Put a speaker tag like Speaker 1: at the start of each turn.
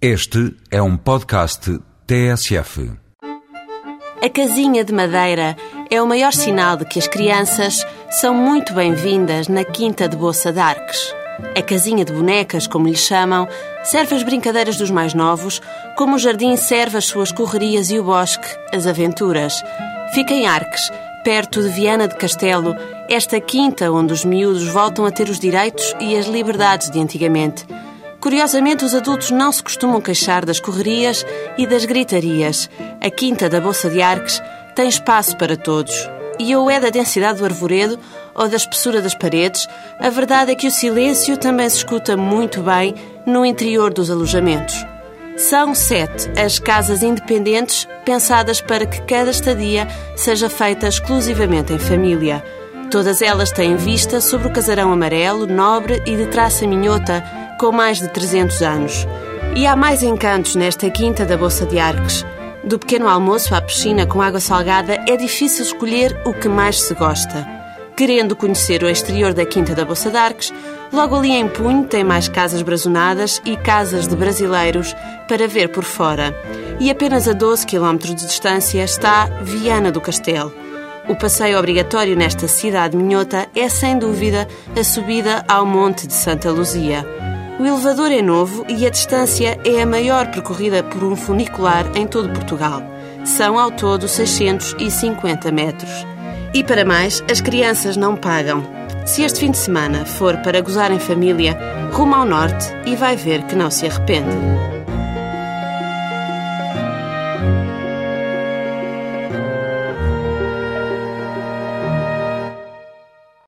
Speaker 1: Este é um podcast TSF.
Speaker 2: A casinha de madeira é o maior sinal de que as crianças são muito bem-vindas na Quinta de Boça d'Arques. A casinha de bonecas, como lhe chamam, serve as brincadeiras dos mais novos, como o jardim serve as suas correrias e o bosque, as aventuras. Fica em Arques, perto de Viana de Castelo, esta quinta onde os miúdos voltam a ter os direitos e as liberdades de antigamente. Curiosamente, os adultos não se costumam queixar das correrias e das gritarias. A quinta da Bolsa de Arques tem espaço para todos. E ou é da densidade do arvoredo ou da espessura das paredes, a verdade é que o silêncio também se escuta muito bem no interior dos alojamentos. São sete as casas independentes pensadas para que cada estadia seja feita exclusivamente em família. Todas elas têm vista sobre o casarão amarelo, nobre e de traça minhota, com mais de 300 anos. E há mais encantos nesta quinta da Bolsa de Arques. Do pequeno almoço à piscina com água salgada é difícil escolher o que mais se gosta. Querendo conhecer o exterior da Quinta da Bolsa de Arques, logo ali em punho tem mais casas brazonadas e casas de brasileiros para ver por fora. E apenas a 12 km de distância está Viana do Castelo. O passeio obrigatório nesta cidade minhota é, sem dúvida, a subida ao Monte de Santa Luzia. O elevador é novo e a distância é a maior percorrida por um funicular em todo Portugal. São ao todo 650 metros. E para mais, as crianças não pagam. Se este fim de semana for para gozar em família, rumo ao norte e vai ver que não se arrepende.